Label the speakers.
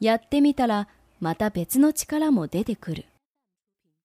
Speaker 1: やってみたらまた別の力も出てくる。